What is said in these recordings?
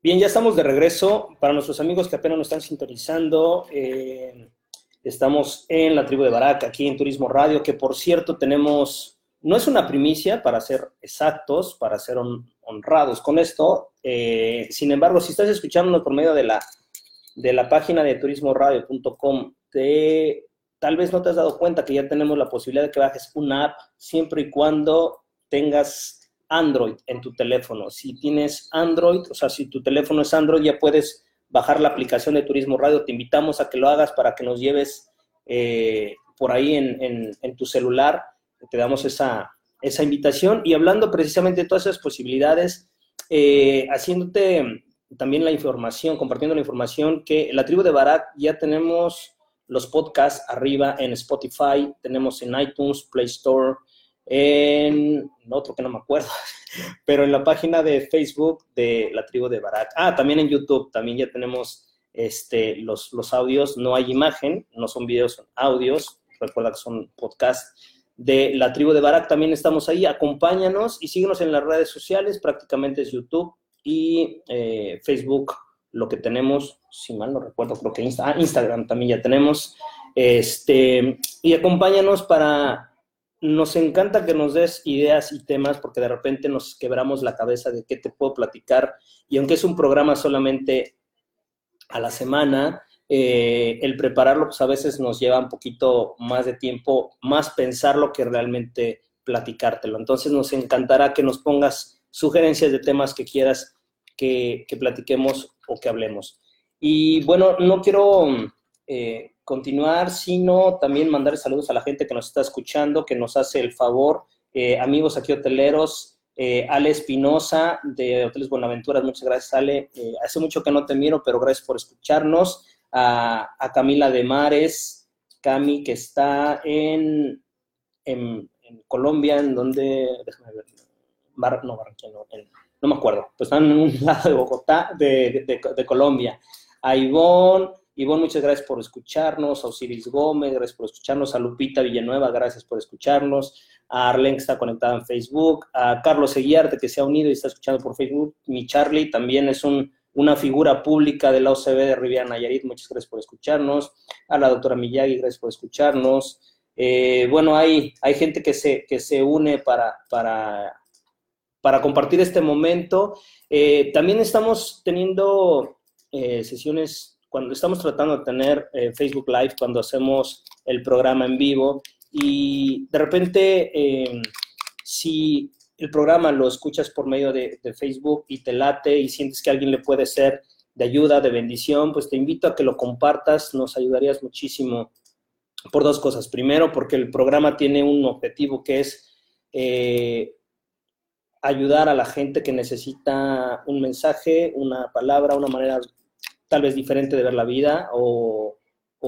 Bien, ya estamos de regreso. Para nuestros amigos que apenas nos están sintonizando, eh, estamos en la tribu de Barak, aquí en Turismo Radio, que por cierto tenemos, no es una primicia para ser exactos, para ser honrados con esto. Eh, sin embargo, si estás escuchándonos por medio de la, de la página de turismoradio.com, tal vez no te has dado cuenta que ya tenemos la posibilidad de que bajes una app siempre y cuando tengas Android en tu teléfono. Si tienes Android, o sea, si tu teléfono es Android, ya puedes bajar la aplicación de Turismo Radio. Te invitamos a que lo hagas para que nos lleves eh, por ahí en, tu celular. Te damos esa, esa invitación. Y hablando precisamente de todas esas posibilidades, eh, haciéndote también la información, compartiendo la información que la tribu de Barak ya tenemos los podcasts arriba en Spotify, tenemos en iTunes, Play Store, en otro que no me acuerdo, pero en la página de Facebook de la tribu de Barak. Ah, también en YouTube, también ya tenemos este, los, los audios, no hay imagen, no son videos, son audios, recuerda que son podcasts de la tribu de Barak, también estamos ahí, acompáñanos y síguenos en las redes sociales, prácticamente es YouTube y eh, Facebook, lo que tenemos, si mal no recuerdo, creo que ah, Instagram también ya tenemos, este, y acompáñanos para nos encanta que nos des ideas y temas porque de repente nos quebramos la cabeza de qué te puedo platicar y aunque es un programa solamente a la semana, eh, el prepararlo pues a veces nos lleva un poquito más de tiempo, más pensarlo que realmente platicártelo. Entonces nos encantará que nos pongas sugerencias de temas que quieras que, que platiquemos o que hablemos. Y bueno, no quiero eh, continuar, sino también mandar saludos a la gente que nos está escuchando, que nos hace el favor, eh, amigos aquí hoteleros, eh, Ale Espinosa de Hoteles Buenaventuras, muchas gracias Ale, hace mucho que no te miro, pero gracias por escucharnos, a, Camila de Mares, Cami, que está en, en, Colombia, en donde, déjame ver, no, no, me acuerdo, pues están en un lado de Bogotá, de, de Colombia, a Ivonne, Ivonne, muchas gracias por escucharnos. A Osiris Gómez, gracias por escucharnos. A Lupita Villanueva, gracias por escucharnos. A Arlen, que está conectada en Facebook. A Carlos Eguiarte, que se ha unido y está escuchando por Facebook. Mi Charlie también es una figura pública de la OCB de Riviera Nayarit. Muchas gracias por escucharnos. A la doctora Miyagi, gracias por escucharnos. Eh, bueno, hay, hay gente que se, que se une para, para, para compartir este momento. Eh, también estamos teniendo eh, sesiones cuando estamos tratando de tener eh, Facebook Live, cuando hacemos el programa en vivo, y de repente, eh, si el programa lo escuchas por medio de, Facebook y te late y sientes que alguien le puede ser de ayuda, de bendición, pues te invito a que lo compartas, nos ayudarías muchísimo por dos cosas. Primero, porque el programa tiene un objetivo que es eh, ayudar a la gente que necesita un mensaje, una palabra, una manera tal vez diferente de ver la vida o,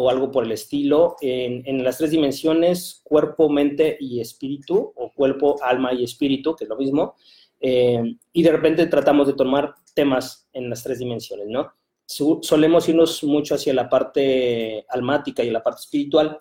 algo por el estilo, en, las tres dimensiones, cuerpo, mente y espíritu, o cuerpo, alma y espíritu, que es lo mismo, eh, y de repente tratamos de tomar temas en las tres dimensiones, ¿no? solemos irnos mucho hacia la parte almática y la parte espiritual,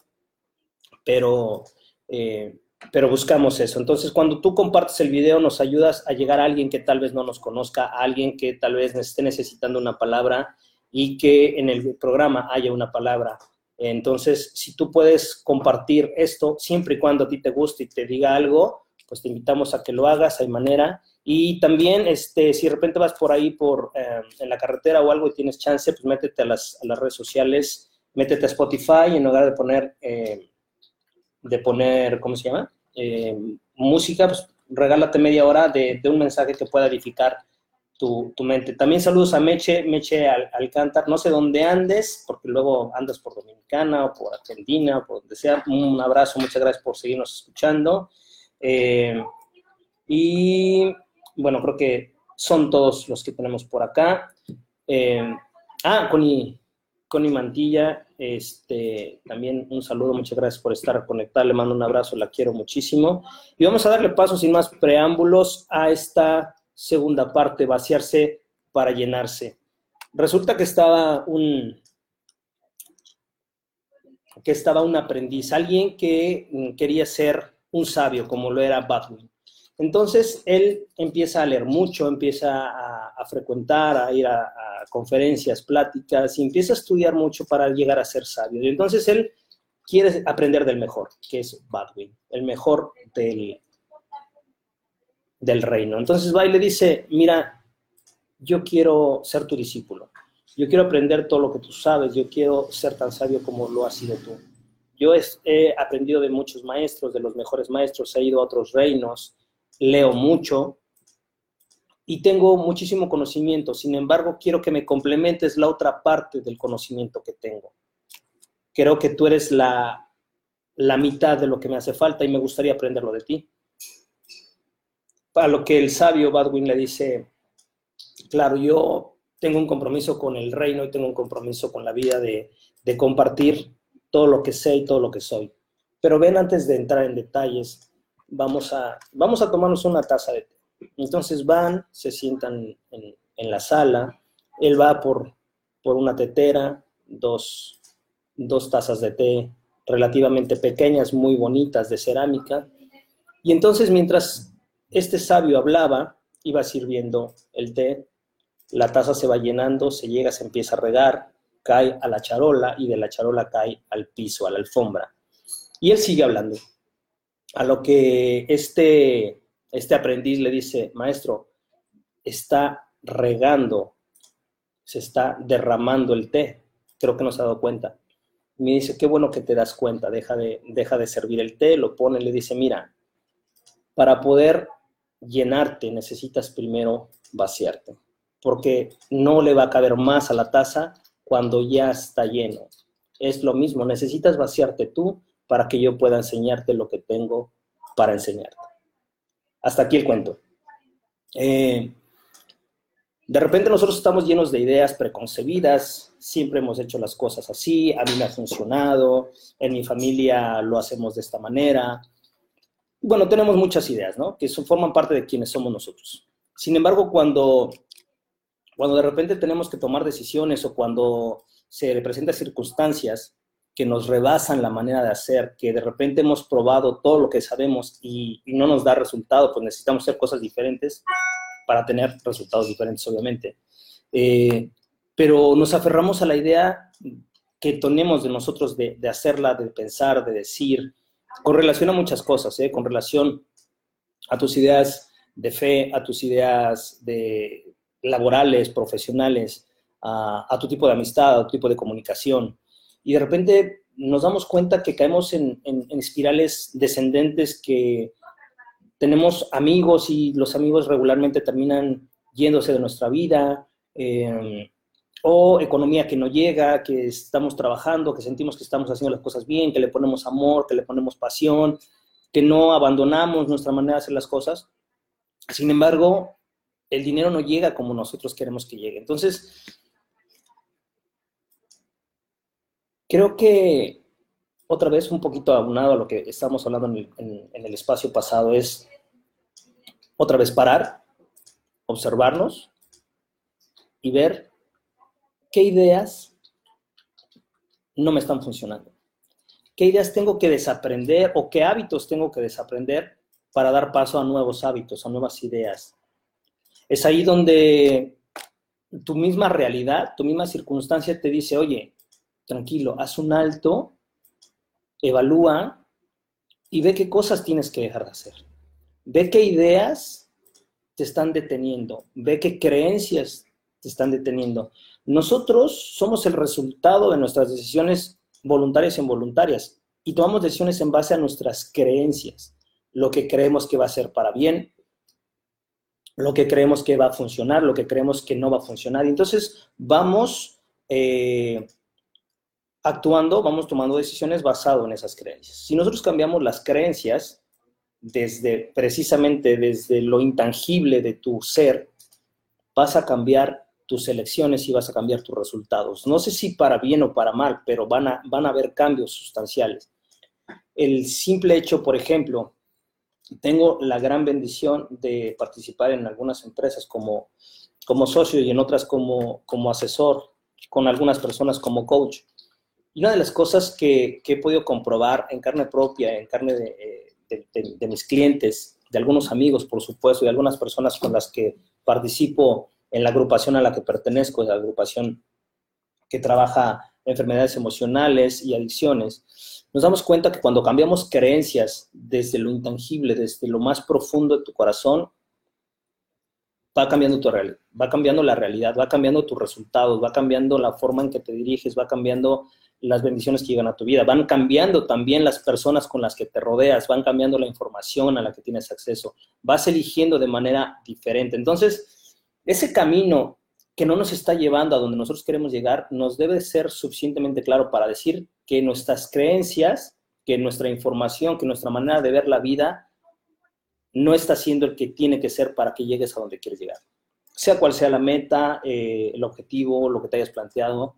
pero, eh, pero buscamos eso. Entonces, cuando tú compartes el video, nos ayudas a llegar a alguien que tal vez no nos conozca, a alguien que tal vez esté necesitando una palabra, y que en el programa haya una palabra. Entonces, si tú puedes compartir esto, siempre y cuando a ti te guste y te diga algo, pues te invitamos a que lo hagas, hay manera. Y también, este, si de repente vas por ahí por, eh, en la carretera o algo y tienes chance, pues métete a las, a las redes sociales, métete a Spotify en lugar de poner, eh, de poner, ¿cómo se llama? Eh, música, pues regálate media hora de, de un mensaje que pueda edificar tu, mente. También saludos a Meche, Meche Al, no sé dónde andes, porque luego andas por Dominicana o por Argentina o por donde sea. Un abrazo, muchas gracias por seguirnos escuchando. Eh, y bueno, creo que son todos los que tenemos por acá. Eh, ah, Connie, Connie Mantilla, este, también un saludo, muchas gracias por estar conectada, le mando un abrazo, la quiero muchísimo. Y vamos a darle paso sin más preámbulos a esta segunda parte, vaciarse para llenarse. Resulta que estaba un que estaba un aprendiz, alguien que mm, quería ser un sabio, como lo era Batman. Entonces él empieza a leer mucho, empieza a, frecuentar, a ir a, conferencias, pláticas y empieza a estudiar mucho para llegar a ser sabio. Y entonces él quiere aprender del mejor, que es Badwin, el mejor del, del reino. Entonces va y le dice, mira, yo quiero ser tu discípulo, yo quiero aprender todo lo que tú sabes, yo quiero ser tan sabio como lo has sido tú. Yo he aprendido de muchos maestros, de los mejores maestros, he ido a otros reinos, leo mucho y tengo muchísimo conocimiento. Sin embargo, quiero que me complementes la otra parte del conocimiento que tengo. Creo que tú eres la, la mitad de lo que me hace falta y me gustaría aprenderlo de ti. A lo que el sabio Badwin le dice, claro, yo tengo un compromiso con el reino y tengo un compromiso con la vida de, compartir todo lo que sé y todo lo que soy. Pero ven antes de entrar en detalles, vamos a, vamos a tomarnos una taza de té. Entonces van, se sientan en, la sala, él va por, por una tetera, dos, dos tazas de té relativamente pequeñas, muy bonitas, de cerámica. Y entonces mientras este sabio hablaba, iba sirviendo el té, la taza se va llenando, se llega, se empieza a regar, cae a la charola y de la charola cae al piso, a la alfombra. Y él sigue hablando. A lo que este, este aprendiz le dice, maestro, está regando, se está derramando el té. Creo que no se ha dado cuenta. Me dice, qué bueno que te das cuenta, deja de, deja de servir el té, lo pone, le dice, mira, para poder llenarte necesitas primero vaciarte, porque no le va a caber más a la taza cuando ya está lleno. Es lo mismo, necesitas vaciarte tú para que yo pueda enseñarte lo que tengo para enseñarte. Hasta aquí el cuento. Eh, de repente nosotros estamos llenos de ideas preconcebidas, siempre hemos hecho las cosas así, a mí me ha funcionado, en mi familia lo hacemos de esta manera. Bueno, tenemos muchas ideas, ¿no? Que forman parte de quienes somos nosotros. Sin embargo, cuando cuando de repente tenemos que tomar decisiones o cuando se presentan circunstancias que nos rebasan la manera de hacer, que de repente hemos probado todo lo que sabemos y, no nos da resultado, pues necesitamos hacer cosas diferentes para tener resultados diferentes, obviamente. Eh, pero nos aferramos a la idea que tenemos de nosotros de, hacerla, de pensar, de decir, con relación a muchas cosas, ¿eh? con relación a tus ideas de fe, a tus ideas de, laborales, profesionales, a, tu tipo de amistad, a tu tipo de comunicación. Y de repente nos damos cuenta que caemos en, espirales descendentes que tenemos amigos y los amigos regularmente terminan yéndose de nuestra vida, em, o economía que no llega, que estamos trabajando, que sentimos que estamos haciendo las cosas bien, que le ponemos amor, que le ponemos pasión, que no abandonamos nuestra manera de hacer las cosas. Sin embargo, el dinero no llega como nosotros queremos que llegue. Entonces, creo que otra vez un poquito abonado a lo que estamos hablando en el, espacio pasado es otra vez parar, observarnos y ver qué ideas no me están funcionando. ¿Qué ideas tengo que desaprender o qué hábitos tengo que desaprender para dar paso a nuevos hábitos, a nuevas ideas? Es ahí donde tu misma realidad, tu misma circunstancia te dice, oye, tranquilo, haz un alto, evalúa y ve qué cosas tienes que dejar de hacer. Ve qué ideas te están deteniendo, ve qué creencias te están deteniendo. Nosotros somos el resultado de nuestras decisiones voluntarias e involuntarias y tomamos decisiones en base a nuestras creencias, lo que creemos que va a ser para bien lo que creemos que va a funcionar, lo que creemos que no va a funcionar. entonces vamos eh, actuando, vamos tomando decisiones basado en esas creencias. Si nosotros cambiamos las creencias desde precisamente desde lo intangible de tu ser, vas a cambiar tus elecciones y vas a cambiar tus resultados. No sé si para bien o para mal, pero van a, van a haber cambios sustanciales. El simple hecho, por ejemplo, tengo la gran bendición de participar en algunas empresas como, como socio y en otras como, como asesor, con algunas personas como coach. Y una de las cosas que, he podido comprobar en carne propia, en carne de, mis clientes, de algunos amigos, por supuesto, y algunas personas con las que participo en la agrupación a la que pertenezco, la agrupación que trabaja enfermedades emocionales y adicciones, nos damos cuenta que cuando cambiamos creencias desde lo intangible, desde lo más profundo de tu corazón, va cambiando tu realidad, va cambiando la realidad, va cambiando tus resultados, va cambiando la forma en que te diriges, va cambiando las bendiciones que llegan a tu vida, van cambiando también las personas con las que te rodeas, van cambiando la información a la que tienes acceso, vas eligiendo de manera diferente. Entonces, ese camino que no nos está llevando a donde nosotros queremos llegar, nos debe ser suficientemente claro para decir que nuestras creencias, que nuestra información, que nuestra manera de ver la vida no está siendo el que tiene que ser para que llegues a donde quieres llegar. Sea cual sea la meta, eh, el objetivo, lo que te hayas planteado.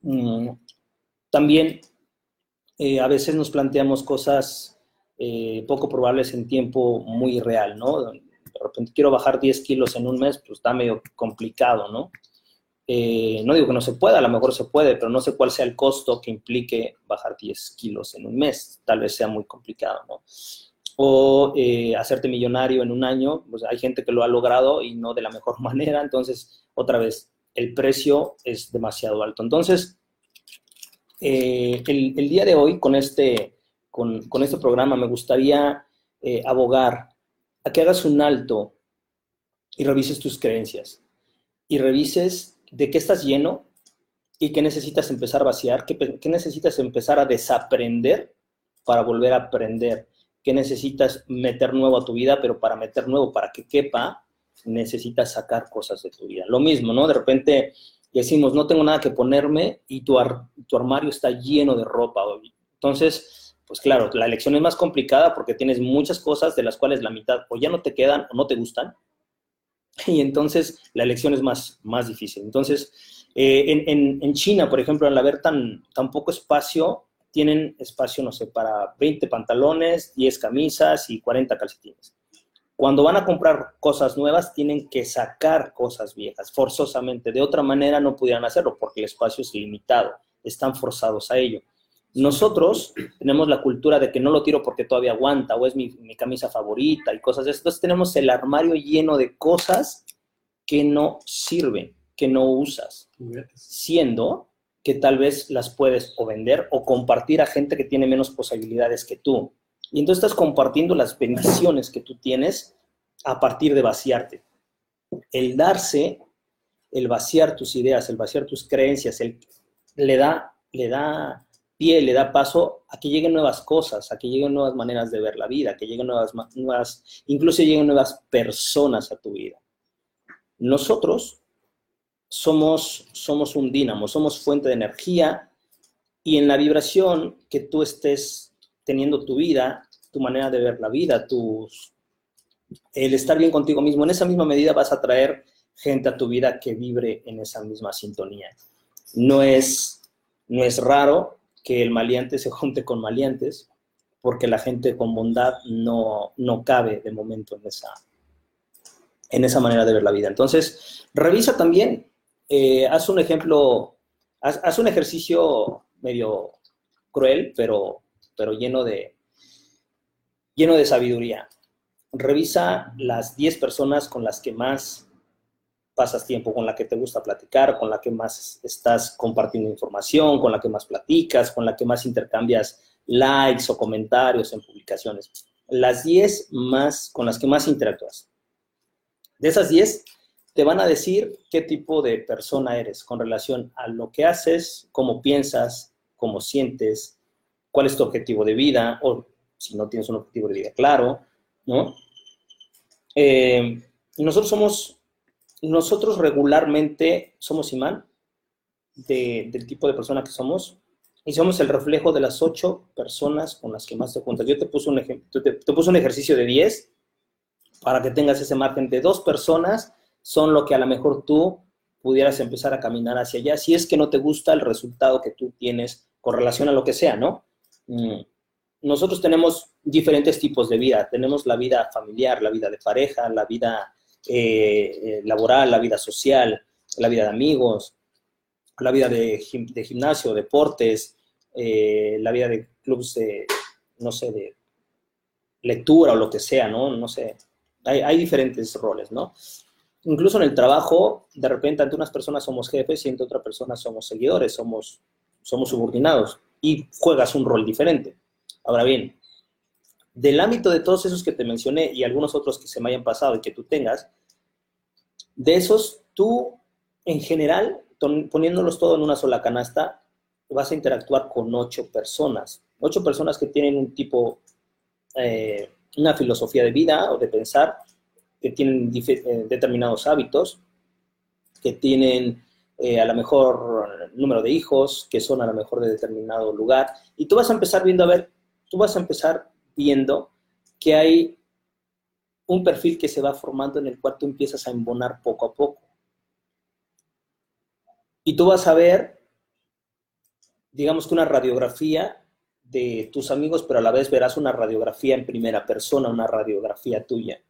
Mm, también eh, a veces nos planteamos cosas eh, poco probables en tiempo muy real, ¿no? De repente quiero bajar 10 kilos en un mes, pues está medio complicado, ¿no? no digo que no se pueda, a lo mejor se puede, pero no sé cuál sea el costo que implique bajar 10 kilos en un mes. Tal vez sea muy complicado, ¿no? o eh, hacerte millonario en un año, pues hay gente que lo ha logrado y no de la mejor manera, entonces, otra vez, el precio es demasiado alto. Entonces, eh, el, día de hoy, con este, con, este programa, me gustaría eh, abogar a que hagas un alto y revises tus creencias y revises de qué estás lleno y qué necesitas empezar a vaciar, qué, necesitas empezar a desaprender para volver a aprender qué necesitas meter nuevo a tu vida, pero para meter nuevo, para que quepa, necesitas sacar cosas de tu vida. Lo mismo, ¿no? De repente decimos, no tengo nada que ponerme y tu, tu armario está lleno de ropa. Entonces, pues claro, la elección es más complicada porque tienes muchas cosas de las cuales la mitad o ya no te quedan o no te gustan. Y entonces la elección es más, más difícil. Entonces, eh, en, en, China, por ejemplo, al haber tan, tan poco espacio, tienen espacio, no sé, para 20 pantalones, 10 camisas y 40 calcetines. Cuando van a comprar cosas nuevas, tienen que sacar cosas viejas, forzosamente. De otra manera no pudieran hacerlo porque el espacio es limitado. Están forzados a ello. Nosotros tenemos la cultura de que no lo tiro porque todavía aguanta o es mi, mi camisa favorita y cosas de eso. Entonces tenemos el armario lleno de cosas que no sirven, que no usas. Siendo que tal vez las puedes o vender o compartir a gente que tiene menos posibilidades que tú. Y entonces estás compartiendo las bendiciones que tú tienes a partir de vaciarte. El darse, el vaciar tus ideas, el vaciar tus creencias, el, le, da, le da pie, le da paso a que lleguen nuevas cosas, a que lleguen nuevas maneras de ver la vida, que lleguen nuevas, nuevas incluso lleguen nuevas personas a tu vida. Nosotros somos, somos un dínamo, somos fuente de energía y en la vibración que tú estés teniendo tu vida, tu manera de ver la vida, tus, el estar bien contigo mismo, en esa misma medida vas a traer gente a tu vida que vibre en esa misma sintonía. No es, no es raro que el maleante se junte con maleantes, porque la gente con bondad no, no cabe de momento en esa, en esa manera de ver la vida. Entonces, revisa también eh, haz un ejemplo, haz, un ejercicio medio cruel, pero, pero lleno, de, lleno de sabiduría. Revisa las 10 personas con las que más pasas tiempo, con la que te gusta platicar, con la que más estás compartiendo información, con la que más platicas, con la que más intercambias likes o comentarios en publicaciones. Las 10 más con las que más interactúas. De esas 10, te van a decir qué tipo de persona eres con relación a lo que haces, cómo piensas, cómo sientes, cuál es tu objetivo de vida, o si no tienes un objetivo de vida claro, ¿no? Eh, nosotros somos, nosotros regularmente somos imán del tipo de persona que somos y somos el reflejo de las ocho personas con las que más te juntas. Yo te puse un, ejemplo, te, puse un ejercicio de 10 para que tengas ese margen de dos personas son lo que a lo mejor tú pudieras empezar a caminar hacia allá, si es que no te gusta el resultado que tú tienes con relación a lo que sea, ¿no? Mm, nosotros tenemos diferentes tipos de vida. Tenemos la vida familiar, la vida de pareja, la vida eh, eh, laboral, la vida social, la vida de amigos, la vida de, gimnasio, deportes, eh, la vida de clubes de, no sé, de lectura o lo que sea, ¿no? No sé. Hay, hay diferentes roles, ¿no? Incluso en el trabajo, de repente ante unas personas somos jefes y ante otras personas somos seguidores, somos, somos subordinados y juegas un rol diferente. Ahora bien, del ámbito de todos esos que te mencioné y algunos otros que se me hayan pasado y que tú tengas, de esos, tú en general, poniéndolos todo en una sola canasta, vas a interactuar con ocho personas. Ocho personas que tienen un tipo, eh, una filosofía de vida o de pensar, que tienen eh, determinados hábitos, que tienen eh, a lo mejor número de hijos, que son a lo mejor de determinado lugar, y tú vas a empezar viendo, a ver, tú vas a empezar viendo que hay un perfil que se va formando en el cual tú empiezas a embonar poco a poco. Y tú vas a ver, digamos que una radiografía de tus amigos, pero a la vez verás una radiografía en primera persona, una radiografía tuya.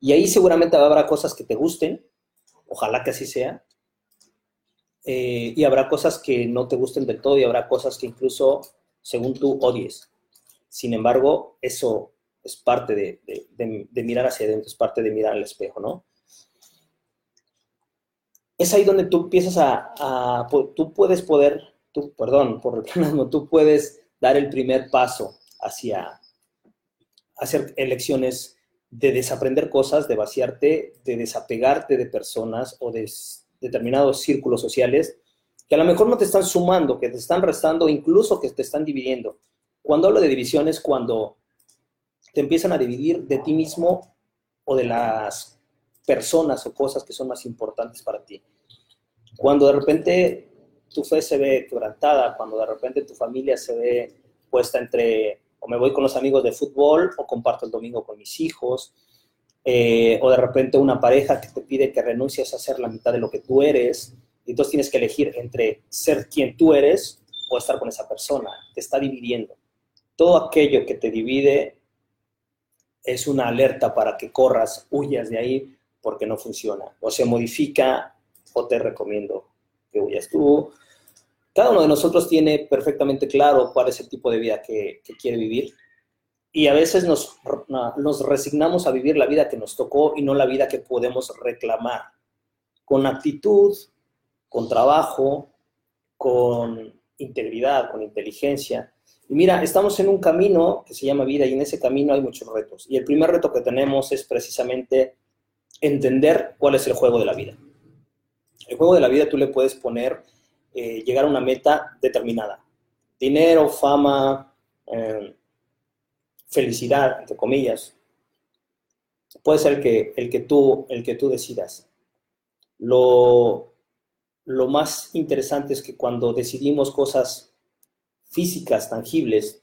Y ahí seguramente habrá cosas que te gusten, ojalá que así sea, eh, y habrá cosas que no te gusten del todo y habrá cosas que incluso, según tú, odies. Sin embargo, eso es parte de, mirar hacia adentro, es parte de mirar al espejo, ¿no? Es ahí donde tú empiezas a, tú puedes poder, tú, perdón, por el tú puedes dar el primer paso hacia hacer elecciones de desaprender cosas, de vaciarte, de desapegarte de personas o de determinados círculos sociales que a lo mejor no te están sumando, que te están restando, incluso que te están dividiendo. Cuando hablo de división es cuando te empiezan a dividir de ti mismo o de las personas o cosas que son más importantes para ti. Cuando de repente tu fe se ve quebrantada, cuando de repente tu familia se ve puesta entre o me voy con los amigos de fútbol o comparto el domingo con mis hijos, eh, o de repente una pareja que te pide que renuncies a ser la mitad de lo que tú eres, y entonces tienes que elegir entre ser quien tú eres o estar con esa persona, te está dividiendo todo aquello que te divide es una alerta para que corras, huyas de ahí porque no funciona. O se modifica o te recomiendo que huyas tú. Cada uno de nosotros tiene perfectamente claro cuál es el tipo de vida que, quiere vivir y a veces nos, nos resignamos a vivir la vida que nos tocó y no la vida que podemos reclamar. Con actitud, con trabajo, con integridad, con inteligencia, mira, estamos en un camino que se llama vida y en ese camino hay muchos retos. Y el primer reto que tenemos es precisamente entender cuál es el juego de la vida. El juego de la vida tú le puedes poner eh, llegar a una meta determinada. Dinero, fama, eh, felicidad, entre comillas. Puede ser el que, el que, tú, el que tú decidas. Lo, lo más interesante es que cuando decidimos cosas físicas, tangibles,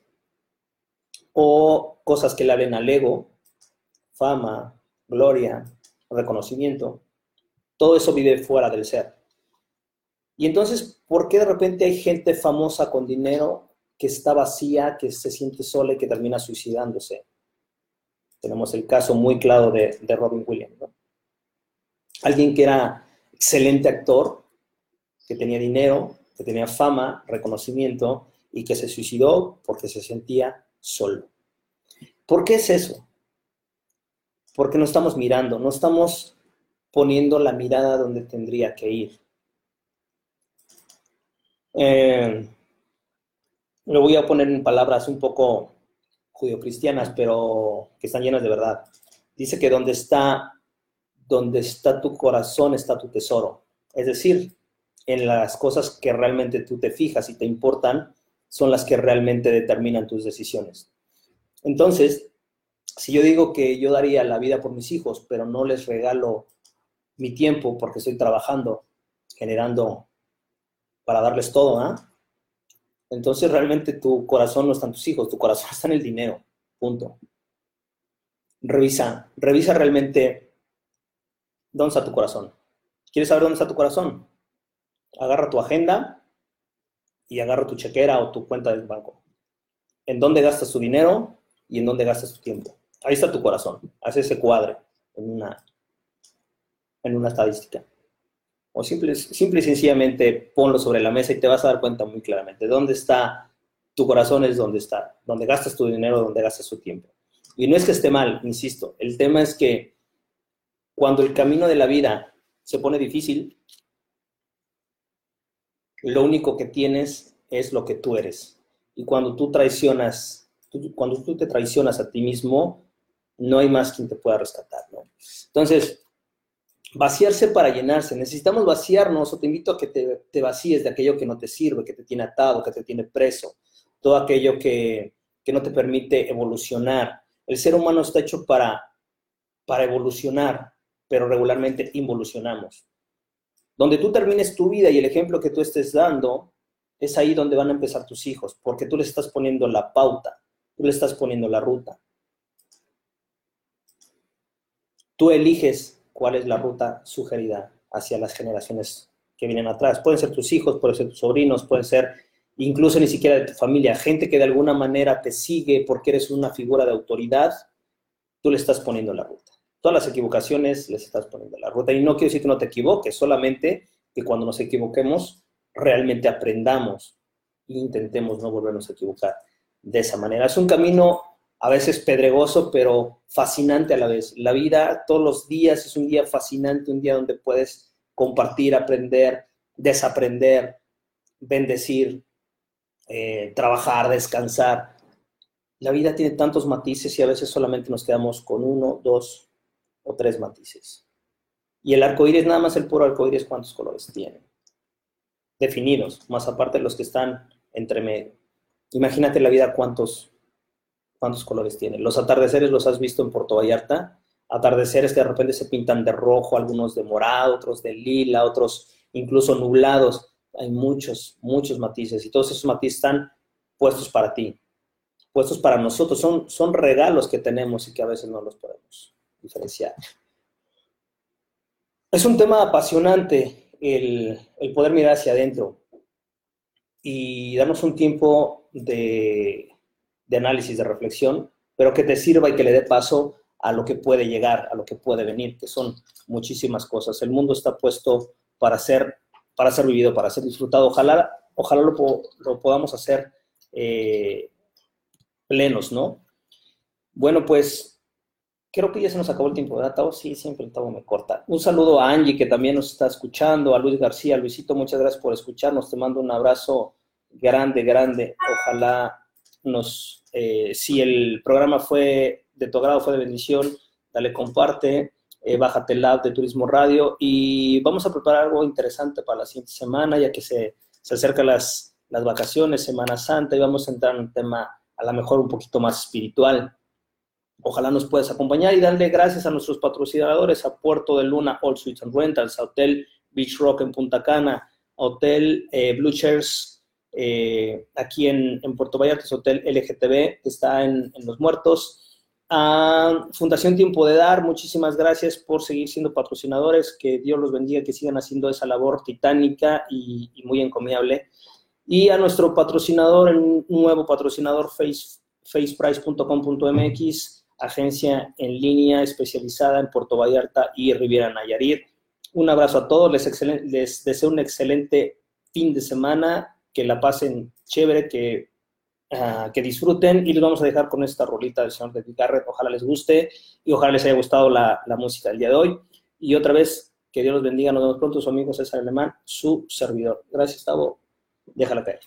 o cosas que le hablen al ego, fama, gloria, reconocimiento, todo eso vive fuera del ser. Y entonces, ¿por qué de repente hay gente famosa con dinero que está vacía, que se siente sola y que termina suicidándose? Tenemos el caso muy claro de, Robin Williams. Alguien que era excelente actor, que tenía dinero, que tenía fama, reconocimiento, y que se suicidó porque se sentía solo. ¿Por qué es eso? Porque no estamos mirando, no estamos poniendo la mirada donde tendría que ir. Eh, lo voy a poner en palabras un poco judio-cristianas, pero que están llenas de verdad. Dice que donde está, donde está tu corazón está tu tesoro. Es decir, en las cosas que realmente tú te fijas y te importan, son las que realmente determinan tus decisiones. Entonces, si yo digo que yo daría la vida por mis hijos, pero no les regalo mi tiempo porque estoy trabajando, generando para darles todo, ¿ah? Entonces realmente tu corazón no está en tus hijos, tu corazón está en el dinero, punto. Revisa, revisa realmente dónde está tu corazón. ¿Quieres saber dónde está tu corazón? Agarra tu agenda, y agarro tu chequera o tu cuenta del banco. En dónde gastas tu dinero y en dónde gastas tu tiempo. Ahí está tu corazón. Haz ese cuadre en una, en una estadística. O simple, simple y sencillamente ponlo sobre la mesa y te vas a dar cuenta muy claramente. Dónde está tu corazón es donde está. Donde gastas tu dinero, donde gastas tu tiempo. Y no es que esté mal, insisto, el tema es que cuando el camino de la vida se pone difícil, lo único que tienes es lo que tú eres. Y cuando tú traicionas, cuando tú te traicionas a ti mismo, no hay más quien te pueda rescatar, ¿no? Entonces, vaciarse para llenarse. Necesitamos vaciarnos o te invito a que te, te, vacíes de aquello que no te sirve, que te tiene atado, que te tiene preso, todo aquello que, que no te permite evolucionar. El ser humano está hecho para, para evolucionar, pero regularmente involucionamos. Donde tú termines tu vida y el ejemplo que tú estés dando, es ahí donde van a empezar tus hijos, porque tú le estás poniendo la pauta, tú le estás poniendo la ruta. Tú eliges cuál es la ruta sugerida hacia las generaciones que vienen atrás. Pueden ser tus hijos, pueden ser tus sobrinos, pueden ser incluso ni siquiera de tu familia, gente que de alguna manera te sigue porque eres una figura de autoridad, tú le estás poniendo la ruta. Todas las equivocaciones les estás poniendo la ruta. Y no quiero decir que no te equivoques, solamente que cuando nos equivoquemos, realmente aprendamos e intentemos no volvernos a equivocar de esa manera. Es un camino a veces pedregoso, pero fascinante a la vez. La vida todos los días es un día fascinante, un día donde puedes compartir, aprender, desaprender, bendecir, eh, trabajar, descansar. La vida tiene tantos matices y a veces solamente nos quedamos con uno, dos o tres matices. Y el arco iris, nada más el puro arco iris, ¿cuántos colores tiene? Definidos, más aparte los que están entre medio. Imagínate la vida cuántos, cuántos colores tiene. Los atardeceres los has visto en Puerto Vallarta. Atardeceres que de repente se pintan de rojo, algunos de morado, otros de lila, otros incluso nublados hay muchos, muchos matices y todos esos matices están puestos para ti, puestos para nosotros. Son, son regalos que tenemos y que a veces no los podemos diferenciar. Es un tema apasionante el, poder mirar hacia adentro y darnos un tiempo de, de análisis, de reflexión, pero que te sirva y que le dé paso a lo que puede llegar, a lo que puede venir, que son muchísimas cosas. El mundo está puesto para ser para ser vivido, para ser disfrutado. Ojalá, ojalá lo, podamos hacer eh, plenos, ¿no? Bueno, pues creo que ya se nos acabó el tiempo, ¿verdad, Tavo? Sí, siempre el Tavo me corta. Un saludo a Angie, que también nos está escuchando, a Luis García. Luisito, muchas gracias por escucharnos. Te mando un abrazo grande, grande. Ojalá nos, eh, si el programa fue de tu agrado, fue de bendición, dale comparte eh, bájate el app de Turismo Radio y vamos a preparar algo interesante para la siguiente semana, ya que se, se acercan las, las vacaciones, Semana Santa, y vamos a entrar en un tema a lo mejor un poquito más espiritual. Ojalá nos puedas acompañar y darle gracias a nuestros patrocinadores, a Puerto de Luna, All Suites and Rentals, a Hotel Beach Rock en Punta Cana, Hotel eh, Blue Chairs eh, aquí en, en, Puerto Vallarta, es Hotel LGTB, que está en, en Los Muertos, a Fundación Tiempo de Dar, muchísimas gracias por seguir siendo patrocinadores, que Dios los bendiga, que sigan haciendo esa labor titánica y, muy encomiable. Y a nuestro patrocinador, el nuevo patrocinador, face, faceprice.com.mx, agencia en línea especializada en Puerto Vallarta y Riviera Nayarit. Un abrazo a todos, les, les deseo un excelente fin de semana, que la pasen chévere, que Ah, que disfruten y les vamos a dejar con esta rolita del señor de Garrett. Ojalá les guste y ojalá les haya gustado la, la música del día de hoy. Y otra vez, que Dios los bendiga. Nos vemos pronto, su amigo César Alemán, su servidor. Gracias, Tavo. Déjala caer.